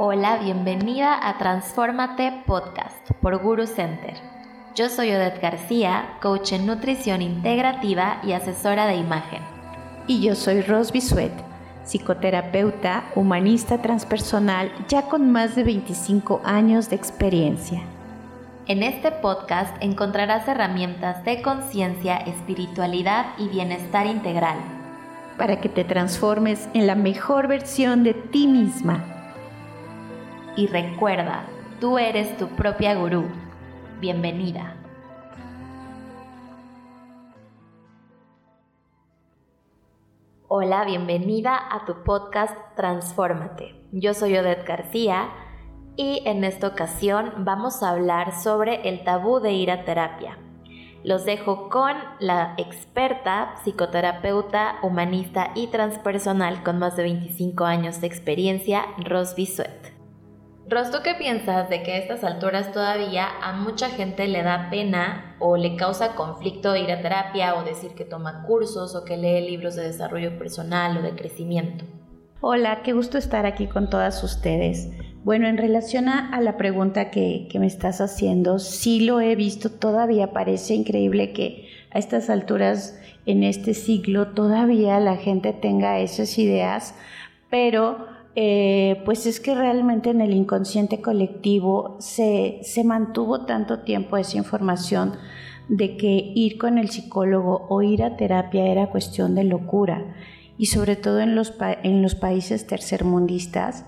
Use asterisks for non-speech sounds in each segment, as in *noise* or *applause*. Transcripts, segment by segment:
Hola, bienvenida a Transformate Podcast por Guru Center. Yo soy Odette García, coach en nutrición integrativa y asesora de imagen. Y yo soy Ros Bisuet, psicoterapeuta, humanista transpersonal, ya con más de 25 años de experiencia. En este podcast encontrarás herramientas de conciencia, espiritualidad y bienestar integral. Para que te transformes en la mejor versión de ti misma. Y recuerda, tú eres tu propia gurú. Bienvenida. Hola, bienvenida a tu podcast Transfórmate. Yo soy Odette García y en esta ocasión vamos a hablar sobre el tabú de ir a terapia. Los dejo con la experta, psicoterapeuta, humanista y transpersonal con más de 25 años de experiencia, Ros Bisuet. Ros, ¿tú qué piensas de que a estas alturas todavía a mucha gente le da pena o le causa conflicto ir a terapia o decir que toma cursos o que lee libros de desarrollo personal o de crecimiento? Hola, qué gusto estar aquí con todas ustedes. Bueno, en relación a, la pregunta que, me estás haciendo, sí lo he visto, todavía parece increíble que a estas alturas en este siglo todavía la gente tenga esas ideas, pero eh, pues es que realmente en el inconsciente colectivo se, se mantuvo tanto tiempo esa información de que ir con el psicólogo o ir a terapia era cuestión de locura. Y sobre todo en los, en los países tercermundistas,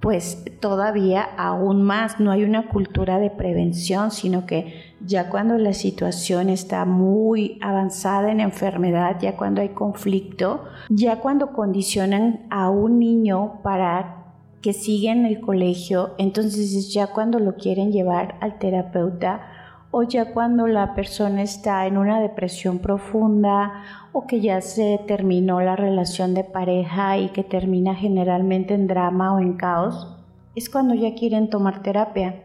pues todavía aún más. No hay una cultura de prevención, sino que ya cuando la situación está muy avanzada en enfermedad, ya cuando hay conflicto, ya cuando condicionan a un niño para que siga en el colegio, entonces ya cuando lo quieren llevar al terapeuta o ya cuando la persona está en una depresión profunda o que ya se terminó la relación de pareja y que termina generalmente en drama o en caos, es cuando ya quieren tomar terapia.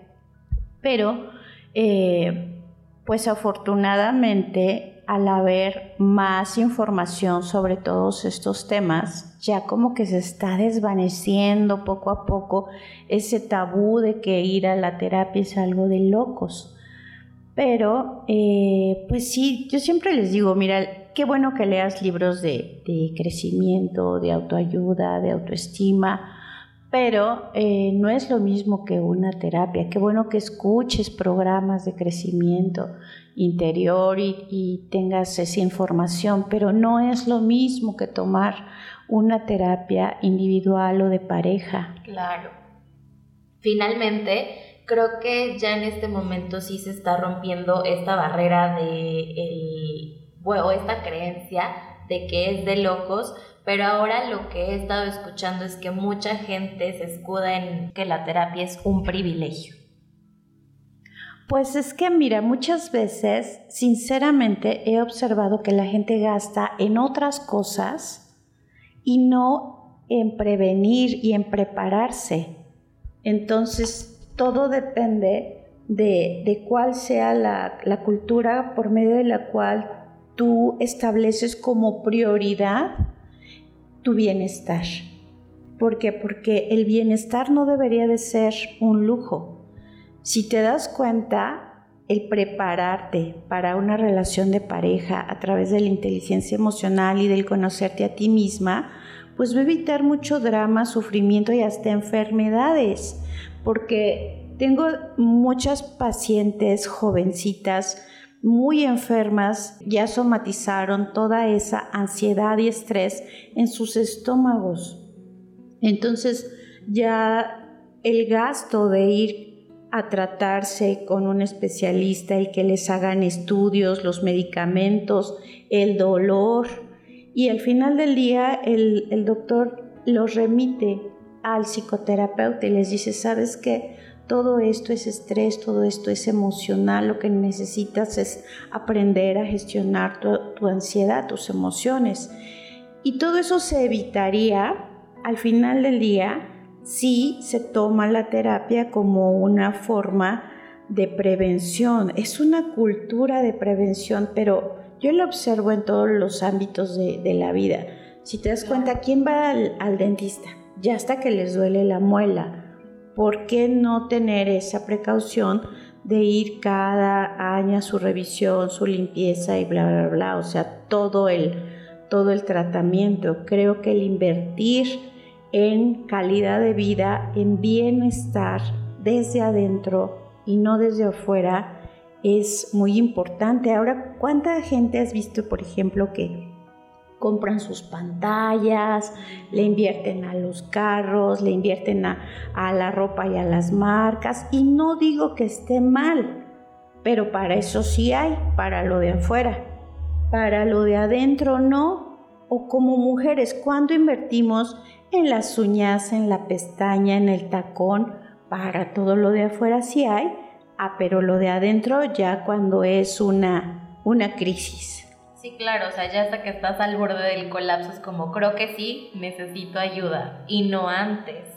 Pero, eh, pues afortunadamente, al haber más información sobre todos estos temas, ya como que se está desvaneciendo poco a poco ese tabú de que ir a la terapia es algo de locos. Pero, eh, pues sí, yo siempre les digo, mira, qué bueno que leas libros de, crecimiento, de autoayuda, de autoestima, pero eh, no es lo mismo que una terapia. Qué bueno que escuches programas de crecimiento interior y, tengas esa información, pero no es lo mismo que tomar una terapia individual o de pareja. Claro. Finalmente, creo que ya en este momento sí se está rompiendo esta barrera de el, bueno, esta creencia de que es de locos, pero ahora lo que he estado escuchando es que mucha gente se escuda en que la terapia es un privilegio. Pues es que, mira, muchas veces, sinceramente, he observado que la gente gasta en otras cosas y no en prevenir y en prepararse. Entonces, todo depende de, cuál sea la, la cultura por medio de la cual tú estableces como prioridad tu bienestar. ¿Por qué? Porque el bienestar no debería de ser un lujo. Si te das cuenta, el prepararte para una relación de pareja a través de la inteligencia emocional y del conocerte a ti misma, pues va a evitar mucho drama, sufrimiento y hasta enfermedades porque tengo muchas pacientes jovencitas muy enfermas, ya somatizaron toda esa ansiedad y estrés en sus estómagos. Entonces ya el gasto de ir a tratarse con un especialista y que les hagan estudios, los medicamentos, el dolor, y al final del día el, el doctor los remite al psicoterapeuta y les dice, ¿sabes qué? Todo esto es estrés, todo esto es emocional, lo que necesitas es aprender a gestionar tu, ansiedad, tus emociones. Y todo eso se evitaría al final del día si se toma la terapia como una forma de prevención. Es una cultura de prevención, pero yo lo observo en todos los ámbitos de, la vida. Si te das cuenta, ¿quién va al dentista? Ya hasta que les duele la muela ¿por qué no tener esa precaución de ir cada año a su revisión, su limpieza y bla, bla, bla? O sea, todo el, todo el tratamiento. Creo que el invertir en calidad de vida, en bienestar desde adentro y no desde afuera, es muy importante. Ahora, ¿cuánta gente has visto, por ejemplo, que compran sus pantallas, le invierten a los carros, le invierten a, la ropa y a las marcas? Y no digo que esté mal, pero para eso sí hay, para lo de afuera. Para lo de adentro no. O como mujeres, ¿cuándo invertimos en las uñas, en la pestaña, en el tacón? Para todo lo de afuera sí hay, Ah, pero lo de adentro ya cuando es una, una crisis. Sí, claro, o sea, ya hasta que estás al borde del colapso es como, creo que sí, necesito ayuda y no antes.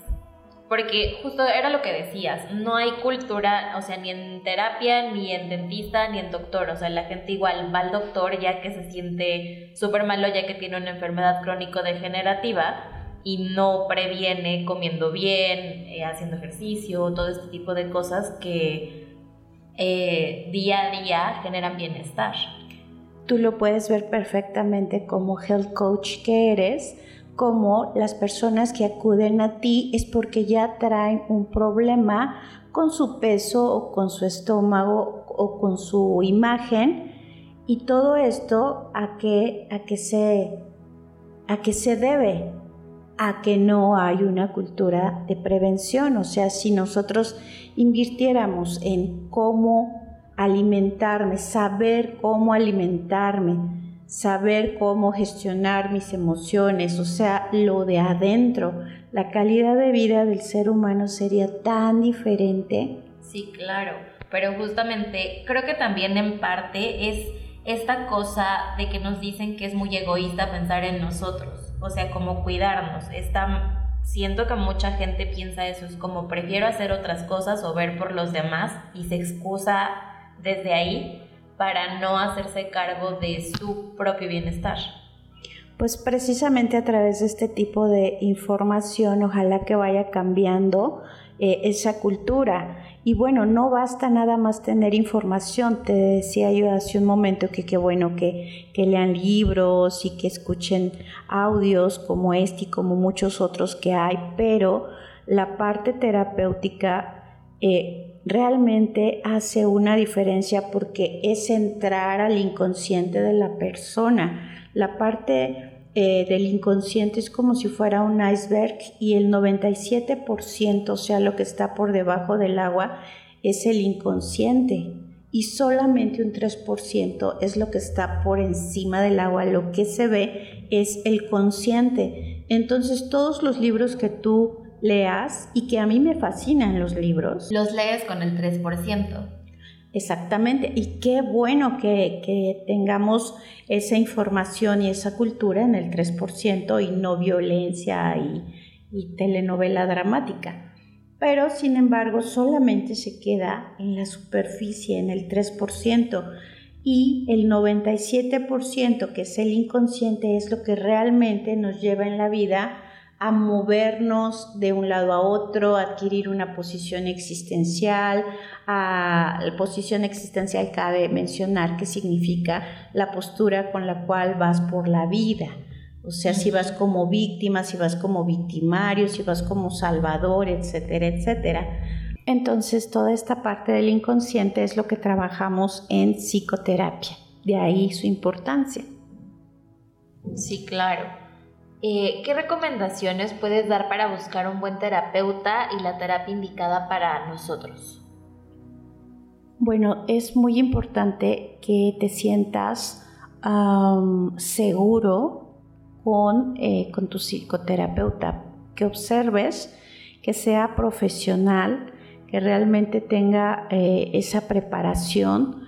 Porque justo era lo que decías, no hay cultura, o sea, ni en terapia, ni en dentista, ni en doctor. O sea, la gente igual va al doctor ya que se siente súper malo, ya que tiene una enfermedad crónico-degenerativa y no previene comiendo bien, eh, haciendo ejercicio, todo este tipo de cosas que eh, día a día generan bienestar. Tú lo puedes ver perfectamente como health coach que eres, como las personas que acuden a ti es porque ya traen un problema con su peso o con su estómago o con su imagen y todo esto a qué a que se a qué se debe a que no hay una cultura de prevención. O sea, si nosotros invirtiéramos en cómo alimentarme, saber cómo alimentarme, saber cómo gestionar mis emociones, o sea, lo de adentro, la calidad de vida del ser humano sería tan diferente. Sí, claro, pero justamente creo que también en parte es esta cosa de que nos dicen que es muy egoísta pensar en nosotros o sea, como cuidarnos. Está, siento que mucha gente piensa eso, es como prefiero hacer otras cosas o ver por los demás y se excusa desde ahí para no hacerse cargo de su propio bienestar. Pues precisamente a través de este tipo de información, ojalá que vaya cambiando eh, esa cultura y bueno, no basta nada más tener información. Te decía yo hace un momento que qué bueno que, lean libros y que escuchen audios como este y como muchos otros que hay, pero la parte terapéutica eh, realmente hace una diferencia porque es entrar al inconsciente de la persona. La parte eh, del inconsciente es como si fuera un iceberg y el 97%, o sea, lo que está por debajo del agua, es el inconsciente y solamente un 3% es lo que está por encima del agua, lo que se ve es el consciente. Entonces todos los libros que tú leas y que a mí me fascinan los libros. Los lees con el 3%. Exactamente, y qué bueno que, tengamos esa información y esa cultura en el 3% y no violencia y, y telenovela dramática. Pero, sin embargo, solamente se queda en la superficie, en el 3%, y el 97%, que es el inconsciente, es lo que realmente nos lleva en la vida a movernos de un lado a otro, adquirir una posición existencial. A la posición existencial cabe mencionar que significa la postura con la cual vas por la vida. O sea, si vas como víctima, si vas como victimario, si vas como salvador, etcétera, etcétera. Entonces, toda esta parte del inconsciente es lo que trabajamos en psicoterapia. De ahí su importancia. Sí, claro. Eh, ¿Qué recomendaciones puedes dar para buscar un buen terapeuta y la terapia indicada para nosotros? Bueno, es muy importante que te sientas seguro con, eh, con tu psicoterapeuta, que observes que sea profesional, que realmente tenga eh, esa preparación,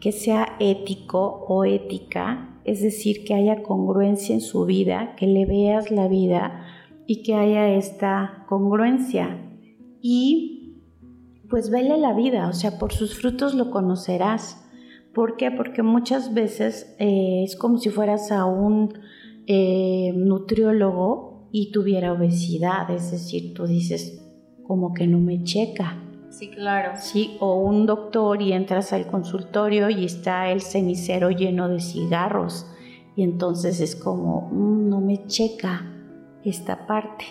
que sea ético o ética es decir, que haya congruencia en su vida, que le veas la vida y que haya esta congruencia. Y pues vele la vida, o sea, por sus frutos lo conocerás. ¿Por qué? Porque muchas veces eh, es como si fueras a un eh, nutriólogo y tuviera obesidad, es decir, tú dices, como que no me checa. Sí, claro. Sí, o un doctor y entras al consultorio y está el cenicero lleno de cigarros y entonces es como, mm, no me checa esta parte.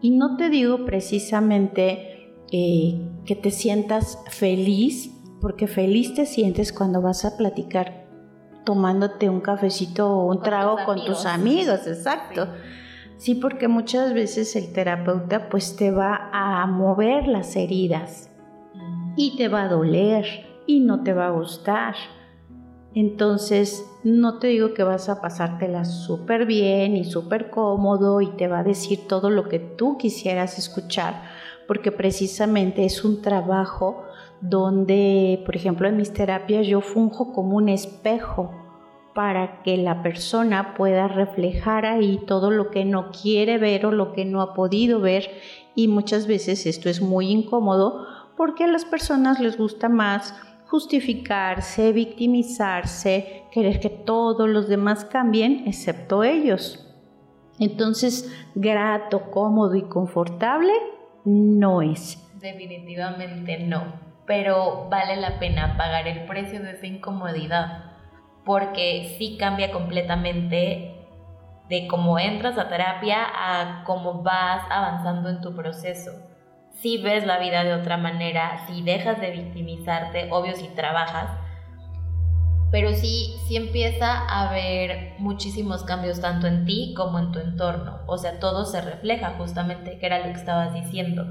Y no te digo precisamente eh, que te sientas feliz, porque feliz te sientes cuando vas a platicar tomándote un cafecito o un trago con tus amigos, exacto. Sí. porque muchas veces el terapeuta pues te va a mover las heridas y te va a doler y no te va a gustar. Entonces, no te digo que vas a pasártela súper bien y súper cómodo y te va a decir todo lo que tú quisieras escuchar, porque precisamente es un trabajo donde, por ejemplo, en mis terapias yo funjo como un espejo para que la persona pueda reflejar ahí todo lo que no quiere ver o lo que no ha podido ver y muchas veces esto es muy incómodo porque a las personas les gusta más justificarse, victimizarse, querer que todos los demás cambien excepto ellos. Entonces, grato, cómodo y confortable no es. Definitivamente no, pero vale la pena pagar el precio de esa incomodidad, porque sí cambia completamente de cómo entras a terapia a cómo vas avanzando en tu proceso si ves la vida de otra manera, si dejas de victimizarte, obvio si trabajas, pero sí, sí empieza a haber muchísimos cambios tanto en ti como en tu entorno. O sea, todo se refleja justamente, que era lo que estabas diciendo.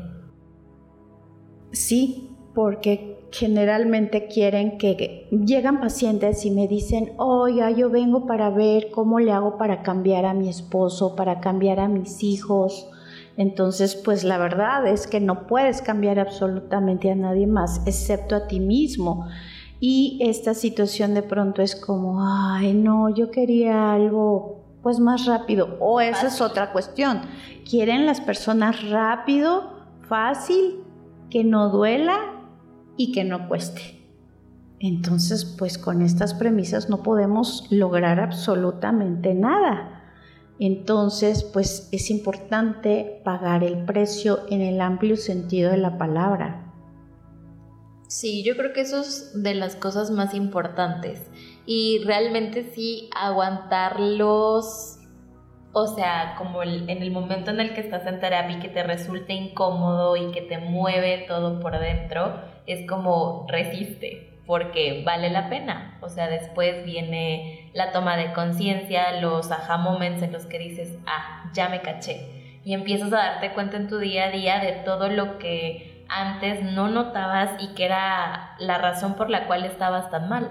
Sí, porque generalmente quieren que llegan pacientes y me dicen, oiga, yo vengo para ver cómo le hago para cambiar a mi esposo, para cambiar a mis hijos entonces, pues la verdad es que no puedes cambiar absolutamente a nadie más, excepto a ti mismo. Y esta situación de pronto es como, ay, no, yo quería algo pues más rápido. O esa es otra cuestión. Quieren las personas rápido, fácil, que no duela y que no cueste. Entonces, pues con estas premisas no podemos lograr absolutamente nada. Entonces, pues es importante pagar el precio en el amplio sentido de la palabra. Sí, yo creo que eso es de las cosas más importantes. Y realmente sí, aguantarlos, o sea, como en el momento en el que estás en terapia y que te resulte incómodo y que te mueve todo por dentro, es como resiste porque vale la pena. O sea, después viene la toma de conciencia, los aha moments en los que dices, ah, ya me caché. Y empiezas a darte cuenta en tu día a día de todo lo que antes no notabas y que era la razón por la cual estabas tan mal.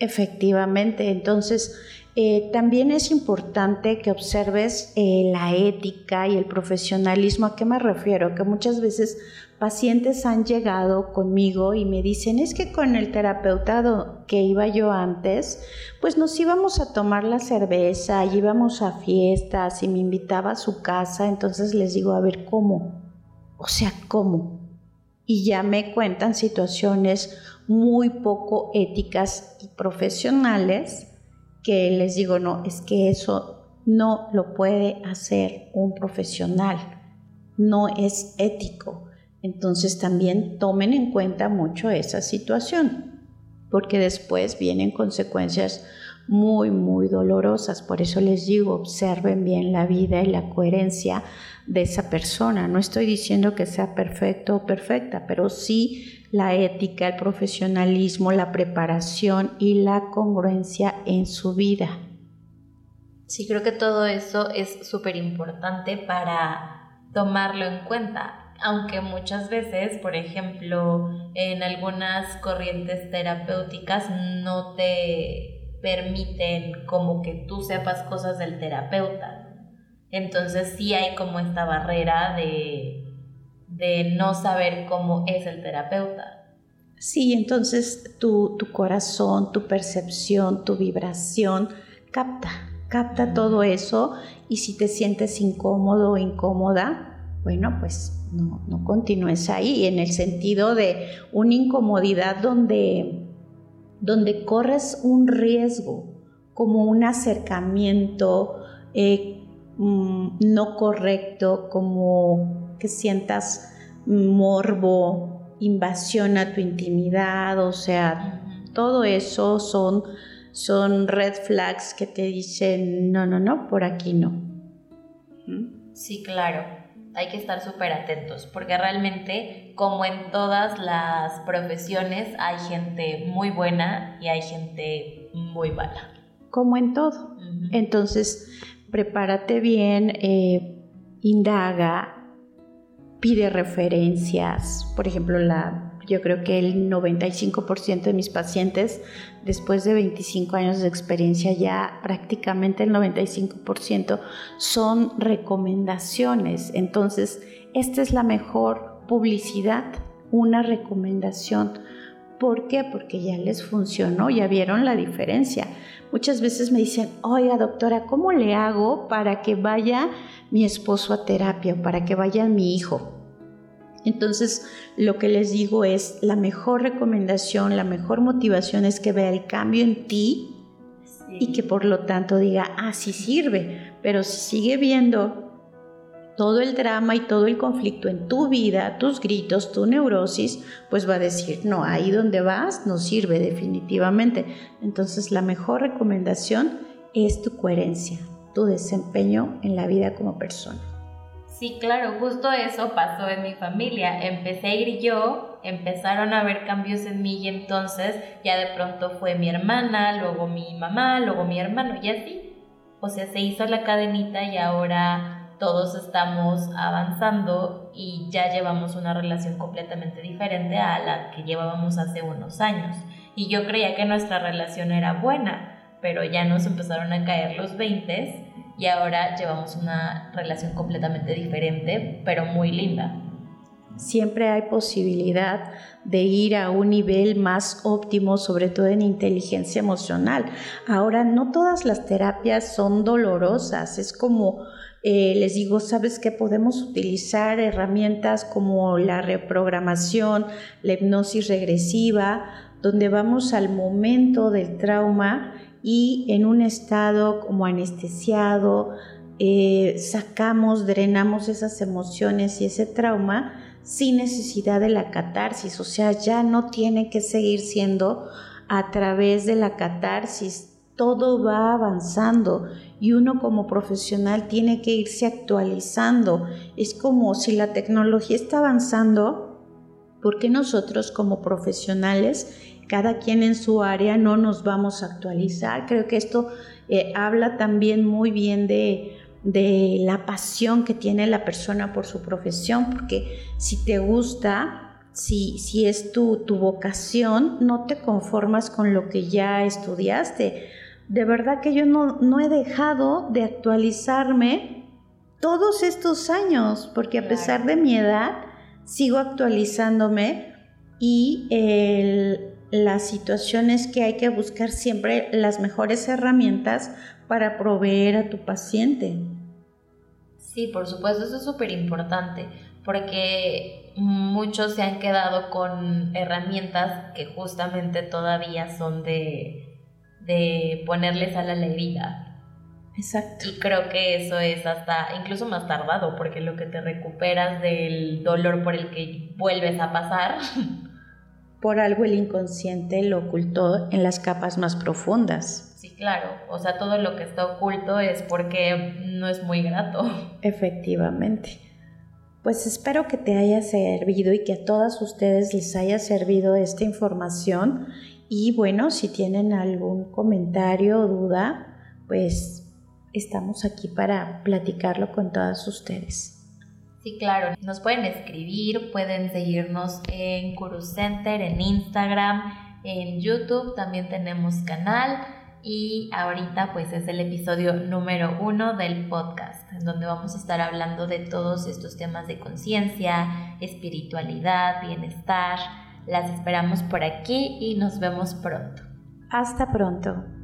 Efectivamente, entonces eh, también es importante que observes eh, la ética y el profesionalismo. ¿A qué me refiero? Que muchas veces pacientes han llegado conmigo y me dicen, es que con el terapeuta que iba yo antes, pues nos íbamos a tomar la cerveza, íbamos a fiestas y me invitaba a su casa, entonces les digo, a ver, ¿cómo? O sea, ¿cómo? Y ya me cuentan situaciones muy poco éticas y profesionales que les digo, no, es que eso no lo puede hacer un profesional, no es ético. Entonces también tomen en cuenta mucho esa situación, porque después vienen consecuencias muy, muy dolorosas. Por eso les digo, observen bien la vida y la coherencia de esa persona. No estoy diciendo que sea perfecto o perfecta, pero sí la ética, el profesionalismo, la preparación y la congruencia en su vida. Sí, creo que todo eso es súper importante para tomarlo en cuenta aunque muchas veces, por ejemplo, en algunas corrientes terapéuticas no te permiten como que tú sepas cosas del terapeuta. Entonces sí hay como esta barrera de, de no saber cómo es el terapeuta. Sí, entonces tu, tu corazón, tu percepción, tu vibración capta, capta todo eso y si te sientes incómodo o incómoda, bueno, pues no, no continúes ahí, en el sentido de una incomodidad donde, donde corres un riesgo, como un acercamiento eh, mm, no correcto, como que sientas morbo, invasión a tu intimidad, o sea, todo eso son, son red flags que te dicen, no, no, no, por aquí no. Sí, claro. Hay que estar súper atentos porque realmente, como en todas las profesiones, hay gente muy buena y hay gente muy mala. Como en todo. Entonces, prepárate bien, eh, indaga, pide referencias. Por ejemplo, la yo creo que el 95% de mis pacientes, después de 25 años de experiencia, ya prácticamente el 95% son recomendaciones. Entonces, esta es la mejor publicidad, una recomendación. ¿Por qué? Porque ya les funcionó, ya vieron la diferencia. Muchas veces me dicen, oiga doctora, ¿cómo le hago para que vaya mi esposo a terapia o para que vaya mi hijo? Entonces, lo que les digo es, la mejor recomendación, la mejor motivación es que vea el cambio en ti y que por lo tanto diga, ah, sí sirve, pero si sigue viendo todo el drama y todo el conflicto en tu vida, tus gritos, tu neurosis, pues va a decir, no, ahí donde vas no sirve definitivamente. Entonces, la mejor recomendación es tu coherencia, tu desempeño en la vida como persona. Sí, claro, justo eso pasó en mi familia. Empecé a ir yo, empezaron a haber cambios en mí y entonces ya de pronto fue mi hermana, luego mi mamá, luego mi hermano y así. O sea, se hizo la cadenita y ahora todos estamos avanzando y ya llevamos una relación completamente diferente a la que llevábamos hace unos años. Y yo creía que nuestra relación era buena, pero ya nos empezaron a caer los 20 y ahora llevamos una relación completamente diferente, pero muy linda. Siempre hay posibilidad de ir a un nivel más óptimo, sobre todo en inteligencia emocional. Ahora, no todas las terapias son dolorosas, es como eh, les digo, sabes que podemos utilizar herramientas como la reprogramación, la hipnosis regresiva, donde vamos al momento del trauma y en un estado como anestesiado, eh, sacamos, drenamos esas emociones y ese trauma sin necesidad de la catarsis, o sea, ya no tiene que seguir siendo a través de la catarsis, todo va avanzando y uno como profesional tiene que irse actualizando. Es como si la tecnología está avanzando, ¿por qué nosotros como profesionales cada quien en su área no nos vamos a actualizar. Creo que esto eh, habla también muy bien de, la pasión que tiene la persona por su profesión, porque si te gusta, si, si es tu, tu vocación, no te conformas con lo que ya estudiaste. De verdad que yo no, no he dejado de actualizarme todos estos años, porque a pesar de mi edad, sigo actualizándome y el, las situaciones que hay que buscar siempre las mejores herramientas para proveer a tu paciente. Sí, por supuesto, eso es súper importante, porque muchos se han quedado con herramientas que justamente todavía son de, de ponerles a la herida. Exacto. Y creo que eso es hasta incluso más tardado, porque lo que te recuperas del dolor por el que vuelves a pasar *laughs* por algo el inconsciente lo ocultó en las capas más profundas. Sí, claro, o sea, todo lo que está oculto es porque no es muy grato. *laughs* Efectivamente. Pues espero que te haya servido y que a todas ustedes les haya servido esta información. Y bueno, si tienen algún comentario o duda, pues estamos aquí para platicarlo con todas ustedes. Sí, claro, nos pueden escribir, pueden seguirnos en Guru Center, en Instagram, en YouTube, también tenemos canal y ahorita pues es el episodio número uno del podcast, en donde vamos a estar hablando de todos estos temas de conciencia, espiritualidad, bienestar. Las esperamos por aquí y nos vemos pronto. Hasta pronto.